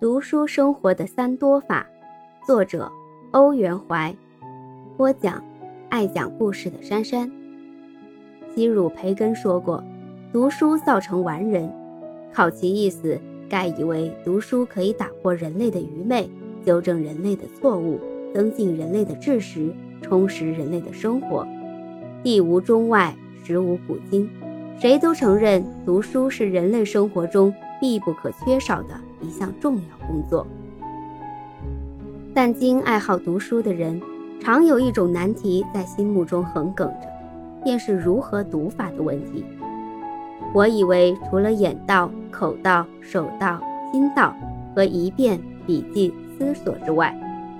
读书生活的三多法，作者欧元怀，播讲爱讲故事的珊珊。西鲁培根说过：“读书造成完人。”考其意思，盖以为读书可以打破人类的愚昧，纠正人类的错误，增进人类的知识，充实人类的生活。地无中外，实无古今，谁都承认读书是人类生活中必不可缺少的。一项重要工作，但今爱好读书的人，常有一种难题在心目中横亘着，便是如何读法的问题。我以为除了眼道、口道、手道、心道和一遍、笔记、思索之外，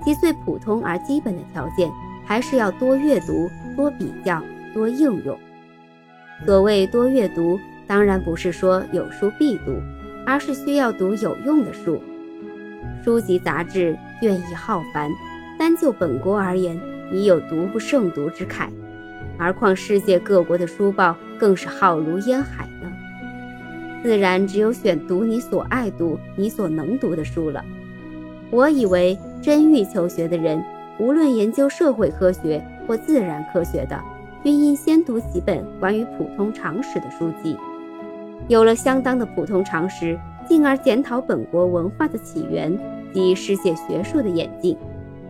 其最普通而基本的条件，还是要多阅读、多比较、多应用。所谓多阅读，当然不是说有书必读。而是需要读有用的书，书籍杂志卷意浩繁，单就本国而言，已有读不胜读之慨，而况世界各国的书报更是浩如烟海呢。自然只有选读你所爱读、你所能读的书了。我以为真欲求学的人，无论研究社会科学或自然科学的，均应先读几本关于普通常识的书籍。有了相当的普通常识，进而检讨本国文化的起源及世界学术的演进，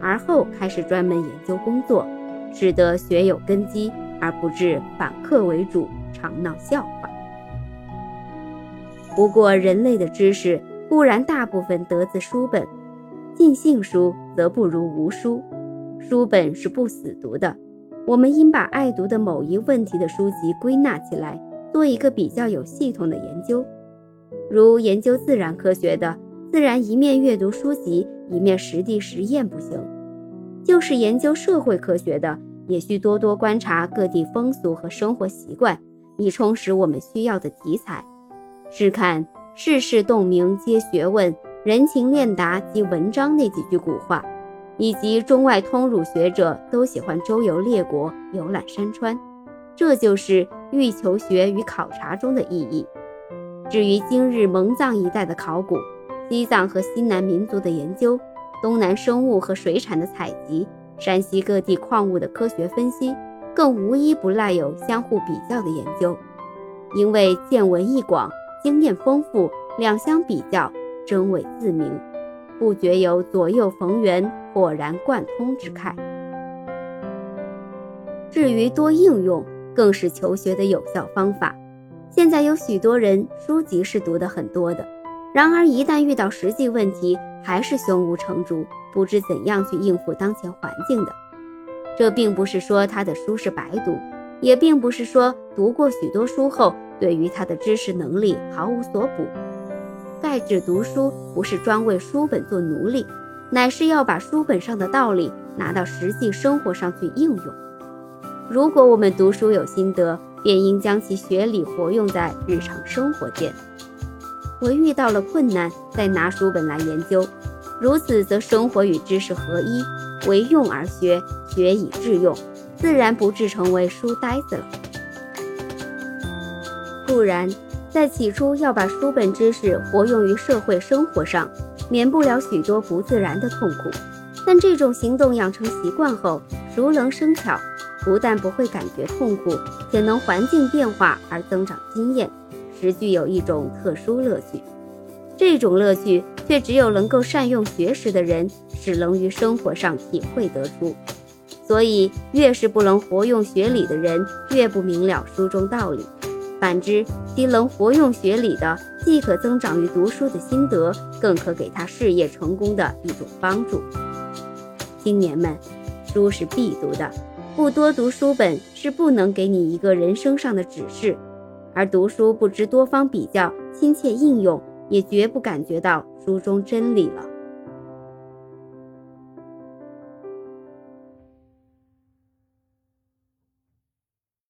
而后开始专门研究工作，使得学有根基，而不至反客为主，常闹笑话。不过，人类的知识固然大部分得自书本，尽信书则不如无书。书本是不死读的，我们应把爱读的某一问题的书籍归纳起来。做一个比较有系统的研究，如研究自然科学的，自然一面阅读书籍，一面实地实验不行；就是研究社会科学的，也需多多观察各地风俗和生活习惯，以充实我们需要的题材。试看“世事洞明皆学问，人情练达即文章”那几句古话，以及中外通儒学者都喜欢周游列国、游览山川。这就是欲求学与考察中的意义。至于今日蒙藏一带的考古、西藏和西南民族的研究、东南生物和水产的采集、山西各地矿物的科学分析，更无一不赖有相互比较的研究。因为见闻一广，经验丰富，两相比较，真伪自明，不觉有左右逢源、豁然贯通之慨。至于多应用，更是求学的有效方法。现在有许多人书籍是读的很多的，然而一旦遇到实际问题，还是胸无成竹，不知怎样去应付当前环境的。这并不是说他的书是白读，也并不是说读过许多书后，对于他的知识能力毫无所补。盖指读书不是专为书本做奴隶，乃是要把书本上的道理拿到实际生活上去应用。如果我们读书有心得，便应将其学理活用在日常生活间。我遇到了困难，再拿书本来研究，如此则生活与知识合一，为用而学，学以致用，自然不至成为书呆子了。不然，在起初要把书本知识活用于社会生活上，免不了许多不自然的痛苦。但这种行动养成习惯后，熟能生巧。不但不会感觉痛苦，且能环境变化而增长经验，实具有一种特殊乐趣。这种乐趣却只有能够善用学识的人，使能于生活上体会得出。所以，越是不能活用学理的人，越不明了书中道理。反之，其能活用学理的，既可增长于读书的心得，更可给他事业成功的一种帮助。青年们，书是必读的。不多读书本是不能给你一个人生上的指示，而读书不知多方比较、亲切应用，也绝不感觉到书中真理了。